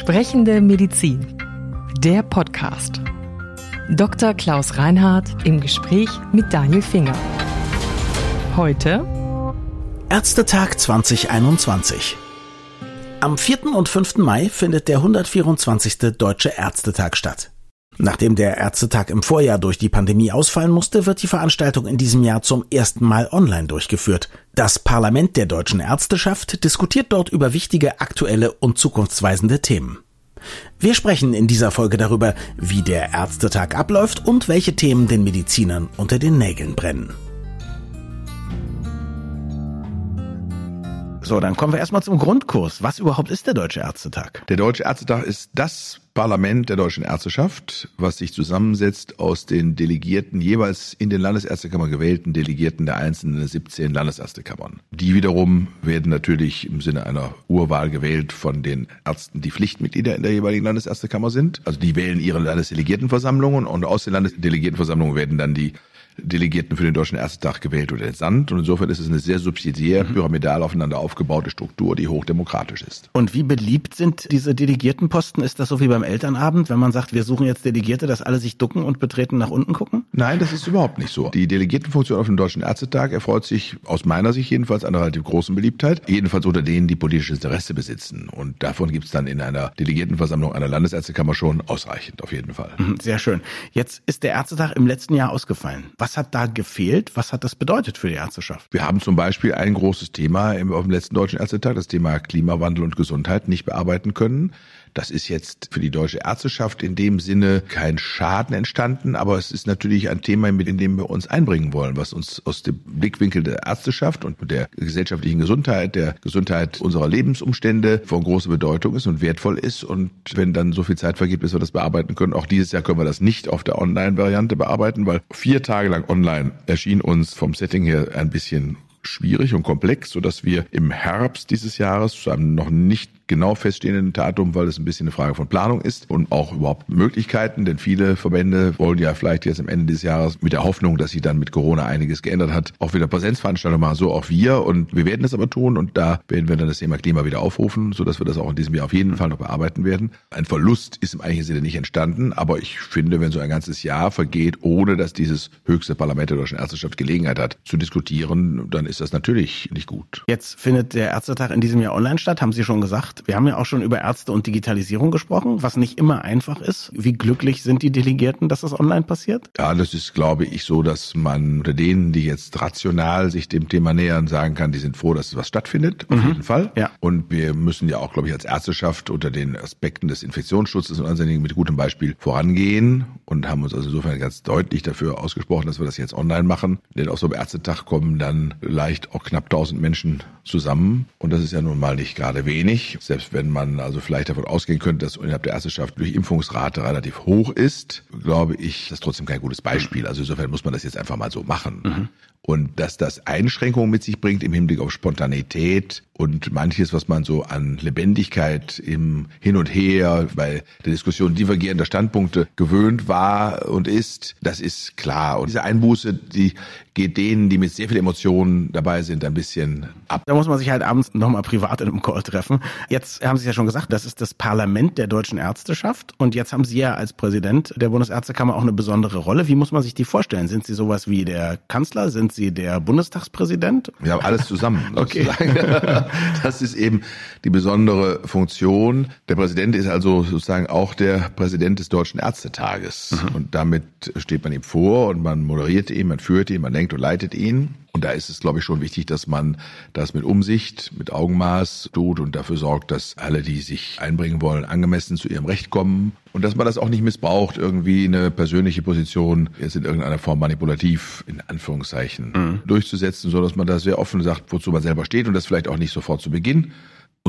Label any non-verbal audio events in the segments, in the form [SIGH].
Sprechende Medizin. Der Podcast. Dr. Klaus Reinhardt im Gespräch mit Daniel Finger. Heute Ärztetag 2021. Am 4. und 5. Mai findet der 124. Deutsche Ärztetag statt. Nachdem der Ärztetag im Vorjahr durch die Pandemie ausfallen musste, wird die Veranstaltung in diesem Jahr zum ersten Mal online durchgeführt. Das Parlament der deutschen Ärzteschaft diskutiert dort über wichtige aktuelle und zukunftsweisende Themen. Wir sprechen in dieser Folge darüber, wie der Ärztetag abläuft und welche Themen den Medizinern unter den Nägeln brennen. So, dann kommen wir erstmal zum Grundkurs. Was überhaupt ist der Deutsche Ärztetag? Der Deutsche Ärztetag ist das Parlament der deutschen Ärzteschaft, was sich zusammensetzt aus den Delegierten, jeweils in den Landesärztekammern gewählten Delegierten der einzelnen 17 Landesärztekammern. Die wiederum werden natürlich im Sinne einer Urwahl gewählt von den Ärzten, die Pflichtmitglieder in der jeweiligen Landesärztekammer sind. Also die wählen ihre Landesdelegiertenversammlungen und aus den Landesdelegiertenversammlungen werden dann die Delegierten für den Deutschen Ärztetag gewählt oder entsandt. Und insofern ist es eine sehr subsidiär, mhm. pyramidal aufeinander aufgebaute Struktur, die hochdemokratisch ist. Und wie beliebt sind diese Delegiertenposten? Ist das so wie beim Elternabend, wenn man sagt, wir suchen jetzt Delegierte, dass alle sich ducken und betreten nach unten gucken? Nein, das ist überhaupt nicht so. Die Delegiertenfunktion auf dem Deutschen Ärztetag erfreut sich aus meiner Sicht jedenfalls einer relativ großen Beliebtheit. Jedenfalls unter denen, die politisches Interesse besitzen. Und davon gibt es dann in einer Delegiertenversammlung einer Landesärztekammer schon ausreichend, auf jeden Fall. Mhm, sehr schön. Jetzt ist der Ärztetag im letzten Jahr ausgefallen. Was hat da gefehlt? Was hat das bedeutet für die Ärzteschaft? Wir haben zum Beispiel ein großes Thema im, auf dem letzten Deutschen Ärztetag, das Thema Klimawandel und Gesundheit, nicht bearbeiten können. Das ist jetzt für die deutsche Ärzteschaft in dem Sinne kein Schaden entstanden, aber es ist natürlich ein Thema, mit dem wir uns einbringen wollen, was uns aus dem Blickwinkel der Ärzteschaft und der gesellschaftlichen Gesundheit, der Gesundheit unserer Lebensumstände von großer Bedeutung ist und wertvoll ist. Und wenn dann so viel Zeit vergeht, bis wir das bearbeiten können, auch dieses Jahr können wir das nicht auf der Online-Variante bearbeiten, weil vier Tage lang online erschien uns vom Setting her ein bisschen schwierig und komplex, so dass wir im Herbst dieses Jahres zu einem noch nicht genau feststehenden Datum, weil es ein bisschen eine Frage von Planung ist und auch überhaupt Möglichkeiten, denn viele Verbände wollen ja vielleicht jetzt am Ende des Jahres mit der Hoffnung, dass sich dann mit Corona einiges geändert hat, auch wieder Präsenzveranstaltungen machen, so auch wir und wir werden das aber tun und da werden wir dann das Thema Klima wieder aufrufen, so dass wir das auch in diesem Jahr auf jeden Fall noch bearbeiten werden. Ein Verlust ist im eigentlichen Sinne nicht entstanden, aber ich finde, wenn so ein ganzes Jahr vergeht, ohne dass dieses höchste Parlament der deutschen Ärzteschaft Gelegenheit hat zu diskutieren, dann ist das natürlich nicht gut. Jetzt findet der Ärztetag in diesem Jahr online statt, haben Sie schon gesagt. Wir haben ja auch schon über Ärzte und Digitalisierung gesprochen, was nicht immer einfach ist. Wie glücklich sind die Delegierten, dass das online passiert? Ja, das ist, glaube ich, so, dass man unter denen, die jetzt rational sich dem Thema nähern, sagen kann, die sind froh, dass was stattfindet, auf mhm. jeden Fall. Ja. Und wir müssen ja auch, glaube ich, als Ärzteschaft unter den Aspekten des Infektionsschutzes und anderen Dingen mit gutem Beispiel vorangehen und haben uns also insofern ganz deutlich dafür ausgesprochen, dass wir das jetzt online machen. Denn auf so einem Ärztetag kommen dann leicht auch knapp 1000 Menschen zusammen. Und das ist ja nun mal nicht gerade wenig. Selbst wenn man also vielleicht davon ausgehen könnte, dass innerhalb der Ärzteschaft durch Impfungsrate relativ hoch ist, glaube ich, das ist trotzdem kein gutes Beispiel. Also insofern muss man das jetzt einfach mal so machen. Mhm. Und dass das Einschränkungen mit sich bringt im Hinblick auf Spontanität und manches, was man so an Lebendigkeit im Hin und Her bei der Diskussion divergierender Standpunkte gewöhnt war und ist, das ist klar. Und diese Einbuße, die geht denen, die mit sehr viel Emotionen dabei sind, ein bisschen ab. Da muss man sich halt abends nochmal privat in einem Call treffen. Jetzt haben Sie ja schon gesagt, das ist das Parlament der deutschen Ärzteschaft. Und jetzt haben Sie ja als Präsident der Bundesärztekammer auch eine besondere Rolle. Wie muss man sich die vorstellen? Sind Sie sowas wie der Kanzler? Sind Sie der Bundestagspräsident? Wir haben alles zusammen. [LAUGHS] okay. [LAUGHS] Das ist eben die besondere Funktion. Der Präsident ist also sozusagen auch der Präsident des Deutschen Ärztetages. Mhm. Und damit steht man ihm vor und man moderiert ihn, man führt ihn, man lenkt und leitet ihn. Und da ist es, glaube ich, schon wichtig, dass man das mit Umsicht, mit Augenmaß tut und dafür sorgt, dass alle, die sich einbringen wollen, angemessen zu ihrem Recht kommen und dass man das auch nicht missbraucht, irgendwie eine persönliche Position jetzt in irgendeiner Form manipulativ, in Anführungszeichen, mhm. durchzusetzen, so dass man da sehr offen sagt, wozu man selber steht und das vielleicht auch nicht sofort zu Beginn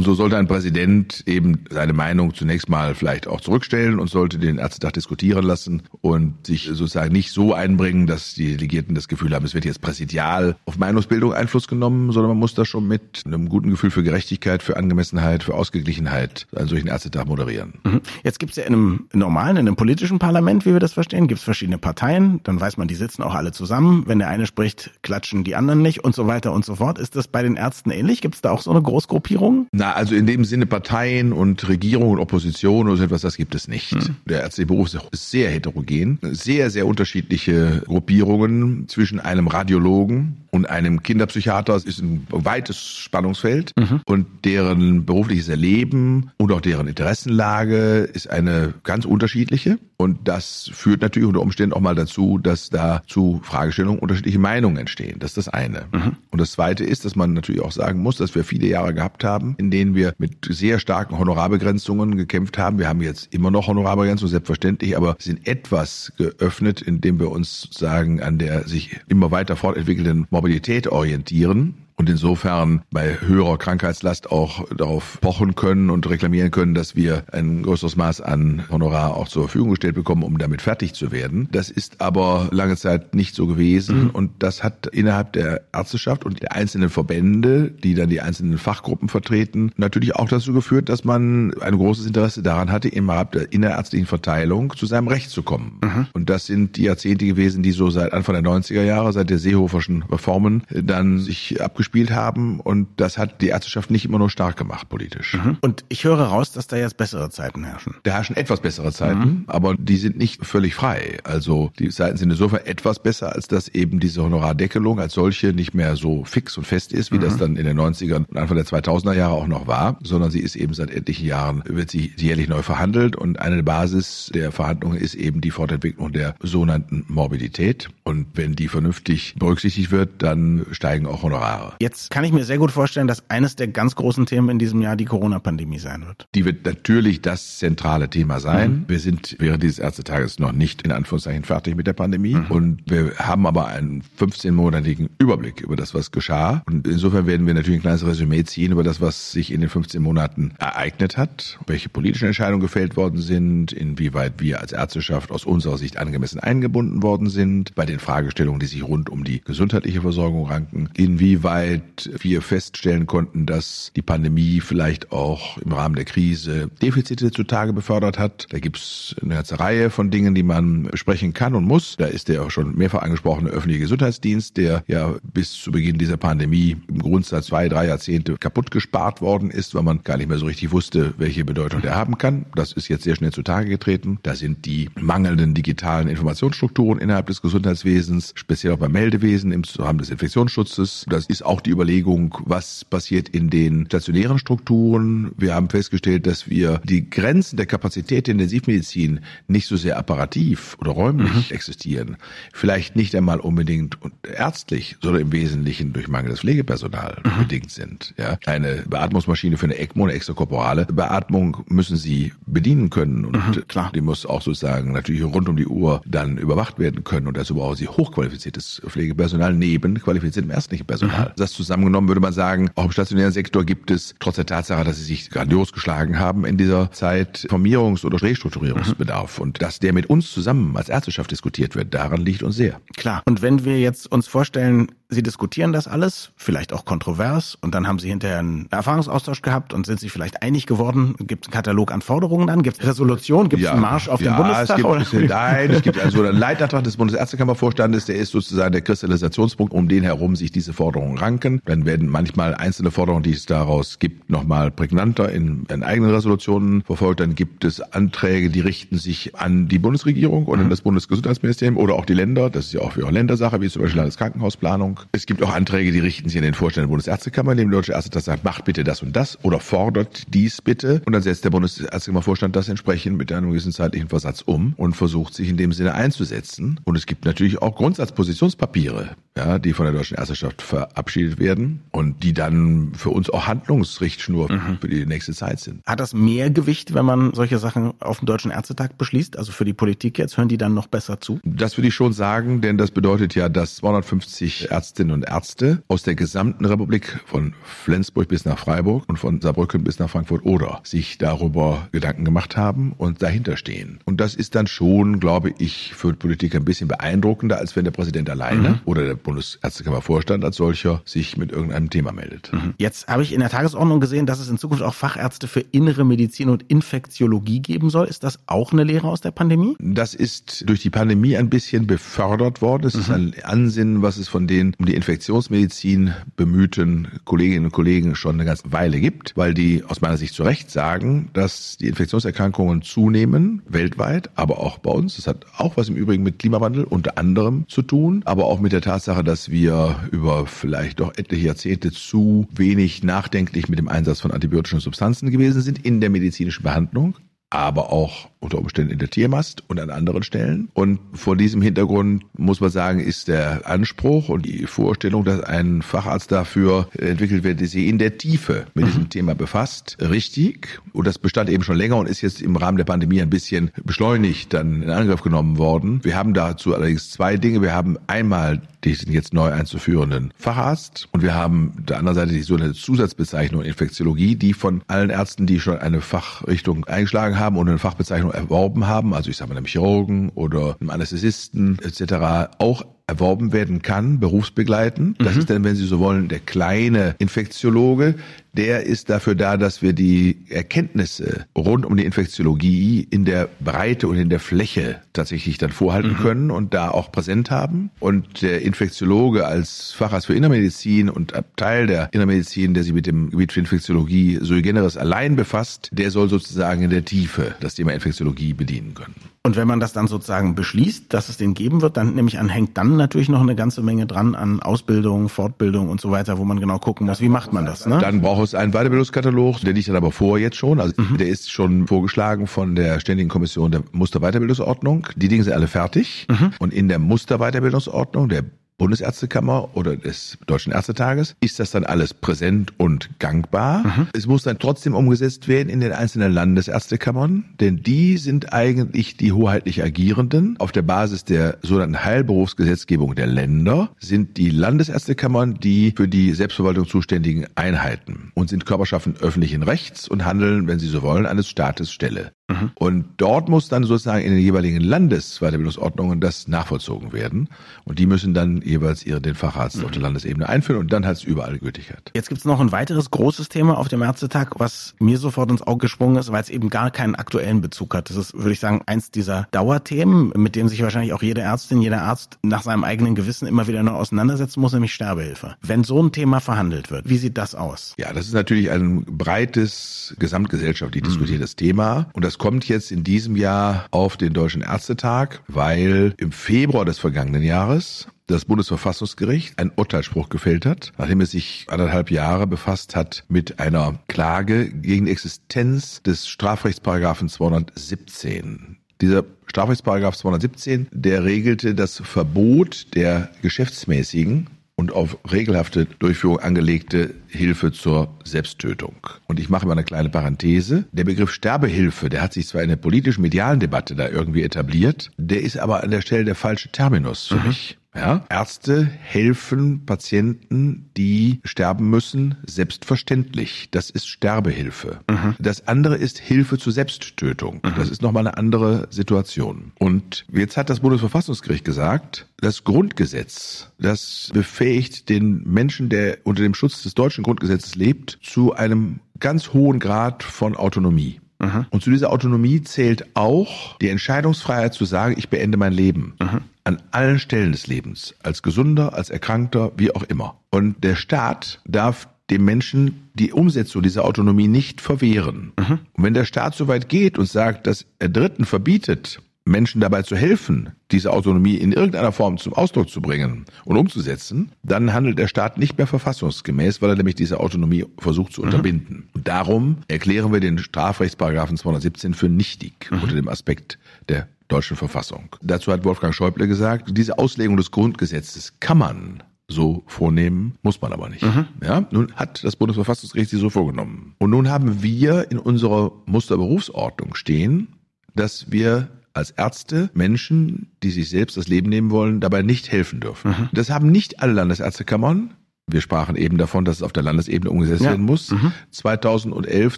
und so sollte ein Präsident eben seine Meinung zunächst mal vielleicht auch zurückstellen und sollte den Ärztetag diskutieren lassen und sich sozusagen nicht so einbringen, dass die Delegierten das Gefühl haben, es wird jetzt präsidial auf Meinungsbildung Einfluss genommen, sondern man muss das schon mit einem guten Gefühl für Gerechtigkeit, für Angemessenheit, für Ausgeglichenheit einen solchen Ärztetag moderieren. Mhm. Jetzt gibt es ja in einem normalen, in einem politischen Parlament, wie wir das verstehen, gibt es verschiedene Parteien, dann weiß man, die sitzen auch alle zusammen. Wenn der eine spricht, klatschen die anderen nicht und so weiter und so fort. Ist das bei den Ärzten ähnlich? Gibt es da auch so eine Großgruppierung? Na, Ja, also in dem Sinne Parteien und Regierung und Opposition oder so etwas, das gibt es nicht. Hm. Der ärztliche Beruf ist sehr heterogen. Sehr, sehr unterschiedliche Gruppierungen zwischen einem Radiologen und einem Kinderpsychiater ist ein weites Spannungsfeld mhm. und deren berufliches Erleben und auch deren Interessenlage ist eine ganz unterschiedliche. Und das führt natürlich unter Umständen auch mal dazu, dass da zu Fragestellungen unterschiedliche Meinungen entstehen. Das ist das eine. Mhm. Und das zweite ist, dass man natürlich auch sagen muss, dass wir viele Jahre gehabt haben, in denen wir mit sehr starken Honorarbegrenzungen gekämpft haben. Wir haben jetzt immer noch Honorarbegrenzungen, selbstverständlich, aber sind etwas geöffnet, indem wir uns sagen, an der sich immer weiter fortentwickelnden Mobilität orientieren und insofern bei höherer Krankheitslast auch darauf pochen können und reklamieren können, dass wir ein größeres Maß an Honorar auch zur Verfügung gestellt bekommen, um damit fertig zu werden. Das ist aber lange Zeit nicht so gewesen mhm. und das hat innerhalb der Ärzteschaft und der einzelnen Verbände, die dann die einzelnen Fachgruppen vertreten, natürlich auch dazu geführt, dass man ein großes Interesse daran hatte, innerhalb der innerärztlichen Verteilung zu seinem Recht zu kommen. Mhm. Und das sind die Jahrzehnte gewesen, die so seit Anfang der 90er Jahre, seit der Seehoferschen Reformen, dann sich abgespielt gespielt haben und das hat die Ärzteschaft nicht immer nur stark gemacht politisch. Mhm. Und ich höre raus, dass da jetzt bessere Zeiten herrschen. Da herrschen etwas bessere Zeiten, mhm. aber die sind nicht völlig frei. Also die Zeiten sind insofern etwas besser, als dass eben diese Honorardeckelung als solche nicht mehr so fix und fest ist, wie mhm. das dann in den 90ern und Anfang der 2000er Jahre auch noch war, sondern sie ist eben seit etlichen Jahren, wird sie jährlich neu verhandelt und eine Basis der Verhandlungen ist eben die Fortentwicklung der sogenannten Morbidität. Und wenn die vernünftig berücksichtigt wird, dann steigen auch Honorare. Jetzt kann ich mir sehr gut vorstellen, dass eines der ganz großen Themen in diesem Jahr die Corona-Pandemie sein wird. Die wird natürlich das zentrale Thema sein. Mhm. Wir sind während dieses Ärztetages noch nicht in Anführungszeichen fertig mit der Pandemie mhm. und wir haben aber einen 15-monatigen Überblick über das, was geschah. Und insofern werden wir natürlich ein kleines Resümee ziehen über das, was sich in den 15 Monaten ereignet hat, welche politischen Entscheidungen gefällt worden sind, inwieweit wir als Ärzteschaft aus unserer Sicht angemessen eingebunden worden sind, bei den Fragestellungen, die sich rund um die gesundheitliche Versorgung ranken, inwieweit Zeit wir feststellen konnten, dass die Pandemie vielleicht auch im Rahmen der Krise Defizite zutage befördert hat. Da gibt es eine ganze Reihe von Dingen, die man besprechen kann und muss. Da ist der auch schon mehrfach angesprochene öffentliche Gesundheitsdienst, der ja bis zu Beginn dieser Pandemie im Grundsatz zwei, drei Jahrzehnte kaputt gespart worden ist, weil man gar nicht mehr so richtig wusste, welche Bedeutung der haben kann. Das ist jetzt sehr schnell zutage getreten. Da sind die mangelnden digitalen Informationsstrukturen innerhalb des Gesundheitswesens, speziell auch beim Meldewesen im Rahmen des Infektionsschutzes. Das ist auch die Überlegung, was passiert in den stationären Strukturen. Wir haben festgestellt, dass wir die Grenzen der Kapazität der Intensivmedizin nicht so sehr apparativ oder räumlich mhm. existieren. Vielleicht nicht einmal unbedingt ärztlich, sondern im Wesentlichen durch mangelndes Pflegepersonal mhm. bedingt sind. Ja, eine Beatmungsmaschine für eine ECMO, eine extrakorporale Beatmung müssen sie bedienen können und mhm, klar. die muss auch sozusagen natürlich rund um die Uhr dann überwacht werden können und dazu brauchen sie hochqualifiziertes Pflegepersonal neben qualifiziertem ärztlichen Personal. Das das zusammengenommen würde man sagen, auch im stationären Sektor gibt es, trotz der Tatsache, dass sie sich grandios geschlagen haben in dieser Zeit, Formierungs- oder Restrukturierungsbedarf. Mhm. Und dass der mit uns zusammen als Ärzteschaft diskutiert wird, daran liegt uns sehr. Klar. Und wenn wir jetzt uns vorstellen, Sie diskutieren das alles, vielleicht auch kontrovers, und dann haben Sie hinterher einen Erfahrungsaustausch gehabt und sind sich vielleicht einig geworden. Gibt es einen Katalog an Forderungen dann? Gibt es Resolution? Gibt es ja, einen Marsch auf ja, den Bundestag? Es gibt, [LAUGHS] nein, es gibt also einen Leitantrag des Bundesärztekammervorstandes, der ist sozusagen der Kristallisationspunkt, um den herum sich diese Forderungen ranken. Dann werden manchmal einzelne Forderungen, die es daraus gibt, nochmal prägnanter in, in eigenen Resolutionen verfolgt. Dann gibt es Anträge, die richten sich an die Bundesregierung und mhm. an das Bundesgesundheitsministerium oder auch die Länder. Das ist ja auch für Ländersache, wie zum Beispiel Landeskrankenhausplanung. Es gibt auch Anträge, die richten sich an den Vorstand der Bundesärztekammer, in dem der Deutsche Ärztetag sagt, macht bitte das und das oder fordert dies bitte. Und dann setzt der Bundesärztekammervorstand das entsprechend mit einem gewissen zeitlichen Versatz um und versucht sich in dem Sinne einzusetzen. Und es gibt natürlich auch Grundsatzpositionspapiere, ja, die von der Deutschen Ärzteschaft verabschiedet werden und die dann für uns auch Handlungsrichtschnur mhm. für die nächste Zeit sind. Hat das mehr Gewicht, wenn man solche Sachen auf dem Deutschen Ärztetag beschließt? Also für die Politik jetzt, hören die dann noch besser zu? Das würde ich schon sagen, denn das bedeutet ja, dass 250 Ärzte Ärztinnen und Ärzte aus der gesamten Republik, von Flensburg bis nach Freiburg und von Saarbrücken bis nach Frankfurt-Oder, sich darüber Gedanken gemacht haben und dahinter stehen. Und das ist dann schon, glaube ich, für Politik ein bisschen beeindruckender, als wenn der Präsident alleine mhm. oder der Bundesärztekammervorstand als solcher sich mit irgendeinem Thema meldet. Mhm. Jetzt habe ich in der Tagesordnung gesehen, dass es in Zukunft auch Fachärzte für innere Medizin und Infektiologie geben soll. Ist das auch eine Lehre aus der Pandemie? Das ist durch die Pandemie ein bisschen befördert worden. Es mhm. ist ein Ansinnen, was es von den um die Infektionsmedizin bemühten Kolleginnen und Kollegen schon eine ganze Weile gibt, weil die aus meiner Sicht zu Recht sagen, dass die Infektionserkrankungen zunehmen, weltweit, aber auch bei uns. Das hat auch was im Übrigen mit Klimawandel unter anderem zu tun, aber auch mit der Tatsache, dass wir über vielleicht doch etliche Jahrzehnte zu wenig nachdenklich mit dem Einsatz von antibiotischen Substanzen gewesen sind in der medizinischen Behandlung aber auch unter Umständen in der Tiermast und an anderen Stellen. Und vor diesem Hintergrund muss man sagen, ist der Anspruch und die Vorstellung, dass ein Facharzt dafür entwickelt wird, der sich in der Tiefe mit mhm. diesem Thema befasst, richtig. Und das bestand eben schon länger und ist jetzt im Rahmen der Pandemie ein bisschen beschleunigt dann in Angriff genommen worden. Wir haben dazu allerdings zwei Dinge. Wir haben einmal diesen jetzt neu einzuführenden Facharzt und wir haben der anderen Seite die sogenannte Zusatzbezeichnung Infektiologie, die von allen Ärzten, die schon eine Fachrichtung eingeschlagen haben und eine Fachbezeichnung erworben haben, also ich sage mal einem Chirurgen oder einem Anästhesisten etc., auch erworben werden kann, berufsbegleitend. Das mhm. ist dann, wenn Sie so wollen, der kleine Infektiologe. Der ist dafür da, dass wir die Erkenntnisse rund um die Infektiologie in der Breite und in der Fläche tatsächlich dann vorhalten mhm. können und da auch präsent haben. Und der Infektiologe als Facharzt für Innermedizin und Abteil der Innermedizin, der sich mit dem Gebiet für Infektiologie sui generis allein befasst, der soll sozusagen in der Tiefe das Thema Infektiologie bedienen können. Und wenn man das dann sozusagen beschließt, dass es den geben wird, dann nämlich an hängt dann natürlich noch eine ganze Menge dran an Ausbildung, Fortbildung und so weiter, wo man genau gucken muss, wie macht man das. Ne? Dann braucht es einen Weiterbildungskatalog, der liegt dann aber vor jetzt schon. Also mhm. der ist schon vorgeschlagen von der Ständigen Kommission der Musterweiterbildungsordnung. Die Dinge sind alle fertig. Mhm. Und in der Musterweiterbildungsordnung, der Bundesärztekammer oder des Deutschen Ärztetages ist das dann alles präsent und gangbar. Mhm. Es muss dann trotzdem umgesetzt werden in den einzelnen Landesärztekammern, denn die sind eigentlich die hoheitlich Agierenden. Auf der Basis der sogenannten Heilberufsgesetzgebung der Länder sind die Landesärztekammern die für die Selbstverwaltung zuständigen Einheiten und sind Körperschaften öffentlichen Rechts und handeln, wenn sie so wollen, eines Staates Stelle. Mhm. Und dort muss dann sozusagen in den jeweiligen Landesweiterbildungsordnungen das nachvollzogen werden. Und die müssen dann jeweils ihre, den Facharzt mhm. auf der Landesebene einführen und dann hat es überall Gültigkeit. Jetzt gibt es noch ein weiteres großes Thema auf dem Ärztetag, was mir sofort ins Auge gesprungen ist, weil es eben gar keinen aktuellen Bezug hat. Das ist, würde ich sagen, eins dieser Dauerthemen, mit dem sich wahrscheinlich auch jede Ärztin, jeder Arzt nach seinem eigenen Gewissen immer wieder noch auseinandersetzen muss, nämlich Sterbehilfe. Wenn so ein Thema verhandelt wird, wie sieht das aus? Ja, das ist natürlich ein breites, gesamtgesellschaftlich mhm. diskutiertes Thema und das kommt jetzt in diesem Jahr auf den Deutschen Ärztetag, weil im Februar des vergangenen Jahres das Bundesverfassungsgericht einen Urteilsspruch gefällt hat, nachdem es sich anderthalb Jahre befasst hat mit einer Klage gegen die Existenz des Strafrechtsparagraphen 217. Dieser Strafrechtsparagraph 217, der regelte das Verbot der geschäftsmäßigen und auf regelhafte Durchführung angelegte Hilfe zur Selbsttötung. Und ich mache mal eine kleine Parenthese. Der Begriff Sterbehilfe, der hat sich zwar in der politischen medialen Debatte da irgendwie etabliert, der ist aber an der Stelle der falsche Terminus für mhm. mich. Ja? Ärzte helfen Patienten, die sterben müssen, selbstverständlich. Das ist Sterbehilfe. Mhm. Das andere ist Hilfe zur Selbsttötung. Mhm. Das ist nochmal eine andere Situation. Und jetzt hat das Bundesverfassungsgericht gesagt, das Grundgesetz, das befähigt den Menschen, der unter dem Schutz des deutschen Grundgesetzes lebt, zu einem ganz hohen Grad von Autonomie. Mhm. Und zu dieser Autonomie zählt auch die Entscheidungsfreiheit zu sagen, ich beende mein Leben. Mhm. An allen Stellen des Lebens. Als Gesunder, als Erkrankter, wie auch immer. Und der Staat darf dem Menschen die Umsetzung dieser Autonomie nicht verwehren. Mhm. Und wenn der Staat so weit geht und sagt, dass er Dritten verbietet, Menschen dabei zu helfen, diese Autonomie in irgendeiner Form zum Ausdruck zu bringen und umzusetzen, dann handelt der Staat nicht mehr verfassungsgemäß, weil er nämlich diese Autonomie versucht zu mhm. unterbinden. Mhm. Und darum erklären wir den Strafrechtsparagraphen 217 für nichtig mhm. unter dem Aspekt der deutschen Verfassung. Dazu hat Wolfgang Schäuble gesagt, diese Auslegung des Grundgesetzes kann man so vornehmen, muss man aber nicht. Mhm. Ja, nun hat das Bundesverfassungsgericht sie so vorgenommen. Und nun haben wir in unserer Musterberufsordnung stehen, dass wir als Ärzte Menschen, die sich selbst das Leben nehmen wollen, dabei nicht helfen dürfen. Mhm. Das haben nicht alle Landesärztekammern. Wir sprachen eben davon, dass es auf der Landesebene umgesetzt ja. werden muss. Mhm. 2011,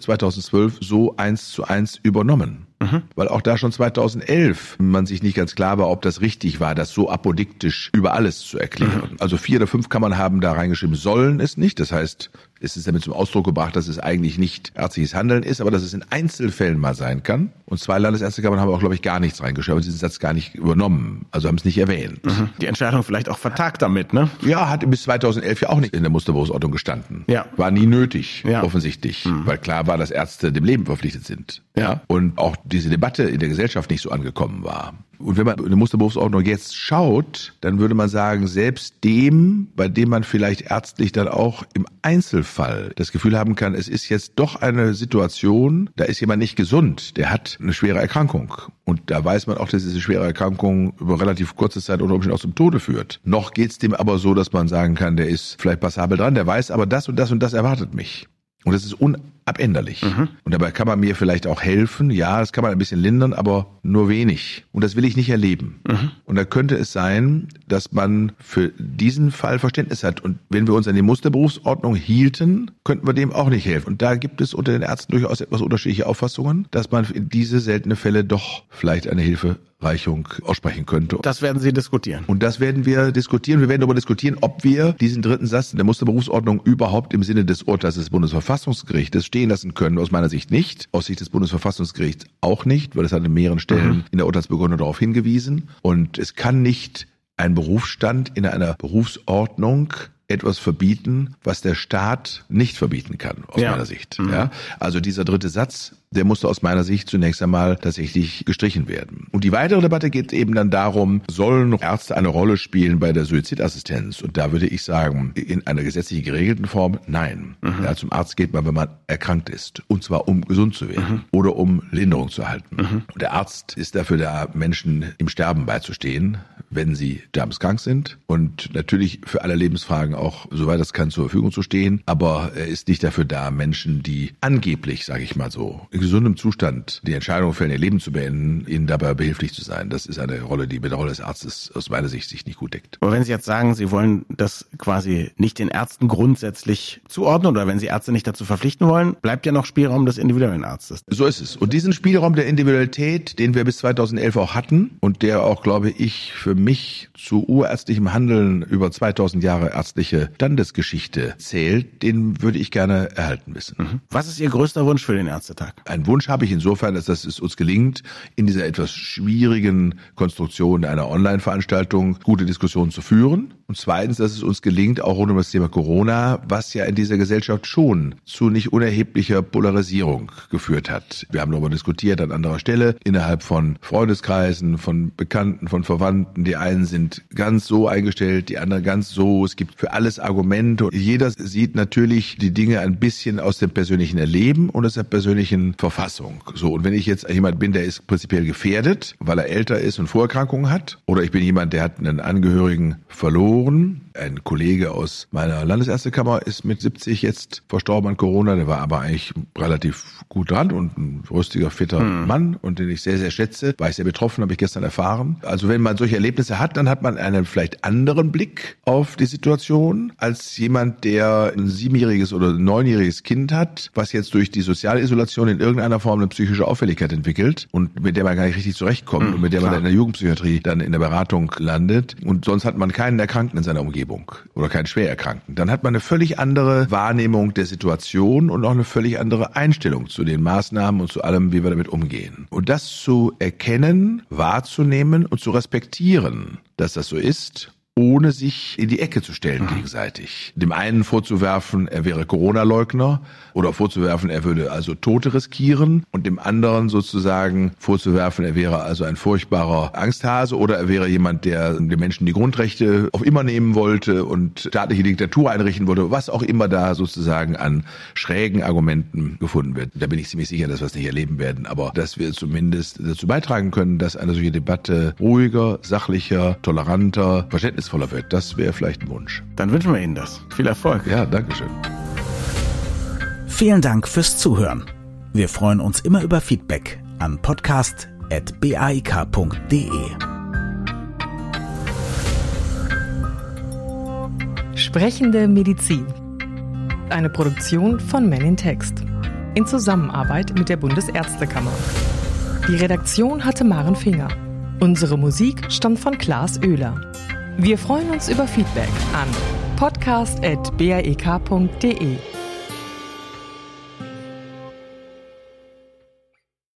2012 so eins zu eins übernommen. Mhm. Weil auch da schon 2011 man sich nicht ganz klar war, ob das richtig war, das so apodiktisch über alles zu erklären. Mhm. Also vier oder fünf Kammern haben da reingeschrieben, sollen es nicht. Das heißt, es ist damit zum Ausdruck gebracht, dass es eigentlich nicht ärztliches Handeln ist, aber dass es in Einzelfällen mal sein kann. Und zwei Landesärztekammern haben auch, glaube ich, gar nichts reingeschrieben, diesen Satz gar nicht übernommen, also haben es nicht erwähnt. Mhm. Die Entscheidung vielleicht auch vertagt damit, ne? Ja, hat bis 2011 ja auch nicht in der Musterberufsordnung gestanden. Ja. War nie nötig, ja. offensichtlich, mhm. weil klar war, dass Ärzte dem Leben verpflichtet sind. Ja. Und auch diese Debatte in der Gesellschaft nicht so angekommen war. Und wenn man eine Musterberufsordnung jetzt schaut, dann würde man sagen, selbst dem, bei dem man vielleicht ärztlich dann auch im Einzelfall das Gefühl haben kann, es ist jetzt doch eine Situation, da ist jemand nicht gesund, der hat eine schwere Erkrankung. Und da weiß man auch, dass diese schwere Erkrankung über relativ kurze Zeit unter Umständen auch zum Tode führt. Noch geht's dem aber so, dass man sagen kann, der ist vielleicht passabel dran, der weiß aber das und das und das erwartet mich. Und das ist unabänderlich. Mhm. Und dabei kann man mir vielleicht auch helfen. Ja, das kann man ein bisschen lindern, aber nur wenig. Und das will ich nicht erleben. Mhm. Und da könnte es sein, dass man für diesen Fall Verständnis hat. Und wenn wir uns an die Musterberufsordnung hielten, könnten wir dem auch nicht helfen. Und da gibt es unter den Ärzten durchaus etwas unterschiedliche Auffassungen, dass man in diese seltene Fälle doch vielleicht eine Hilfe Reichung aussprechen könnte. Das werden Sie diskutieren. Und das werden wir diskutieren. Wir werden darüber diskutieren, ob wir diesen dritten Satz der Musterberufsordnung überhaupt im Sinne des Urteils des Bundesverfassungsgerichtes stehen lassen können. Aus meiner Sicht nicht. Aus Sicht des Bundesverfassungsgerichts auch nicht, weil es hat an mehreren Stellen mhm. in der Urteilsbegründung darauf hingewiesen. Und es kann nicht ein Berufsstand in einer Berufsordnung etwas verbieten, was der Staat nicht verbieten kann, aus ja. meiner Sicht. Mhm. Ja? Also dieser dritte Satz der musste aus meiner Sicht zunächst einmal tatsächlich gestrichen werden. Und die weitere Debatte geht eben dann darum, sollen Ärzte eine Rolle spielen bei der Suizidassistenz? Und da würde ich sagen, in einer gesetzlich geregelten Form, nein. Mhm. Ja, zum Arzt geht man, wenn man erkrankt ist. Und zwar um gesund zu werden mhm. oder um Linderung zu erhalten. Mhm. Und der Arzt ist dafür da, Menschen im Sterben beizustehen, wenn sie sterbenskrank sind. Und natürlich für alle Lebensfragen auch, soweit das kann, zur Verfügung zu stehen. Aber er ist nicht dafür da, Menschen, die angeblich, sage ich mal so, gesundem Zustand die Entscheidung fällen, ihr Leben zu beenden, ihnen dabei behilflich zu sein. Das ist eine Rolle, die mit der Rolle des Arztes aus meiner Sicht sich nicht gut deckt. Aber wenn Sie jetzt sagen, Sie wollen das quasi nicht den Ärzten grundsätzlich zuordnen oder wenn Sie Ärzte nicht dazu verpflichten wollen, bleibt ja noch Spielraum des individuellen Arztes. So ist es. Und diesen Spielraum der Individualität, den wir bis 2011 auch hatten und der auch, glaube ich, für mich zu urärztlichem Handeln über 2000 Jahre ärztliche Standesgeschichte zählt, den würde ich gerne erhalten wissen. Mhm. Was ist Ihr größter Wunsch für den Ärztetag? Einen Wunsch habe ich insofern, dass es uns gelingt, in dieser etwas schwierigen Konstruktion einer Online-Veranstaltung gute Diskussionen zu führen. Und zweitens, dass es uns gelingt, auch rund um das Thema Corona, was ja in dieser Gesellschaft schon zu nicht unerheblicher Polarisierung geführt hat. Wir haben darüber diskutiert an anderer Stelle, innerhalb von Freundeskreisen, von Bekannten, von Verwandten. Die einen sind ganz so eingestellt, die anderen ganz so. Es gibt für alles Argumente. Jeder sieht natürlich die Dinge ein bisschen aus dem persönlichen Erleben und aus der persönlichen Verfassung. So, und wenn ich jetzt jemand bin, der ist prinzipiell gefährdet, weil er älter ist und Vorerkrankungen hat, oder ich bin jemand, der hat einen Angehörigen verloren, ein Kollege aus meiner Landesärztekammer ist mit 70 jetzt verstorben an Corona. Der war aber eigentlich relativ gut dran und ein rüstiger, fitter hm. Mann und den ich sehr, sehr schätze. War ich sehr betroffen, habe ich gestern erfahren. Also wenn man solche Erlebnisse hat, dann hat man einen vielleicht anderen Blick auf die Situation als jemand, der ein siebenjähriges oder neunjähriges Kind hat, was jetzt durch die soziale Isolation in irgendeiner Form eine psychische Auffälligkeit entwickelt und mit der man gar nicht richtig zurechtkommt hm, und mit der klar. man in der Jugendpsychiatrie dann in der Beratung landet. Und sonst hat man keinen Erkrankten in seiner Umgebung. Umgebung oder keinen Schwererkrankten, dann hat man eine völlig andere Wahrnehmung der Situation und auch eine völlig andere Einstellung zu den Maßnahmen und zu allem, wie wir damit umgehen. Und das zu erkennen, wahrzunehmen und zu respektieren, dass das so ist ohne sich in die Ecke zu stellen mhm. gegenseitig. Dem einen vorzuwerfen, er wäre Corona-Leugner oder vorzuwerfen, er würde also Tote riskieren und dem anderen sozusagen vorzuwerfen, er wäre also ein furchtbarer Angsthase oder er wäre jemand, der den Menschen die Grundrechte auf immer nehmen wollte und staatliche Diktatur einrichten wollte, was auch immer da sozusagen an schrägen Argumenten gefunden wird. Da bin ich ziemlich sicher, dass wir es nicht erleben werden, aber dass wir zumindest dazu beitragen können, dass eine solche Debatte ruhiger, sachlicher, toleranter, verständnisvoller verständnisvoller wird. Das wäre vielleicht ein Wunsch. Dann wünschen wir Ihnen das. Viel Erfolg. Ja, danke schön. Vielen Dank fürs Zuhören. Wir freuen uns immer über Feedback an podcast.baik.de. Sprechende Medizin. Eine Produktion von Men in Text. In Zusammenarbeit mit der Bundesärztekammer. Die Redaktion hatte Maren Finger. Unsere Musik stammt von Klaas Oehler. Wir freuen uns über Feedback an podcast.brek.de.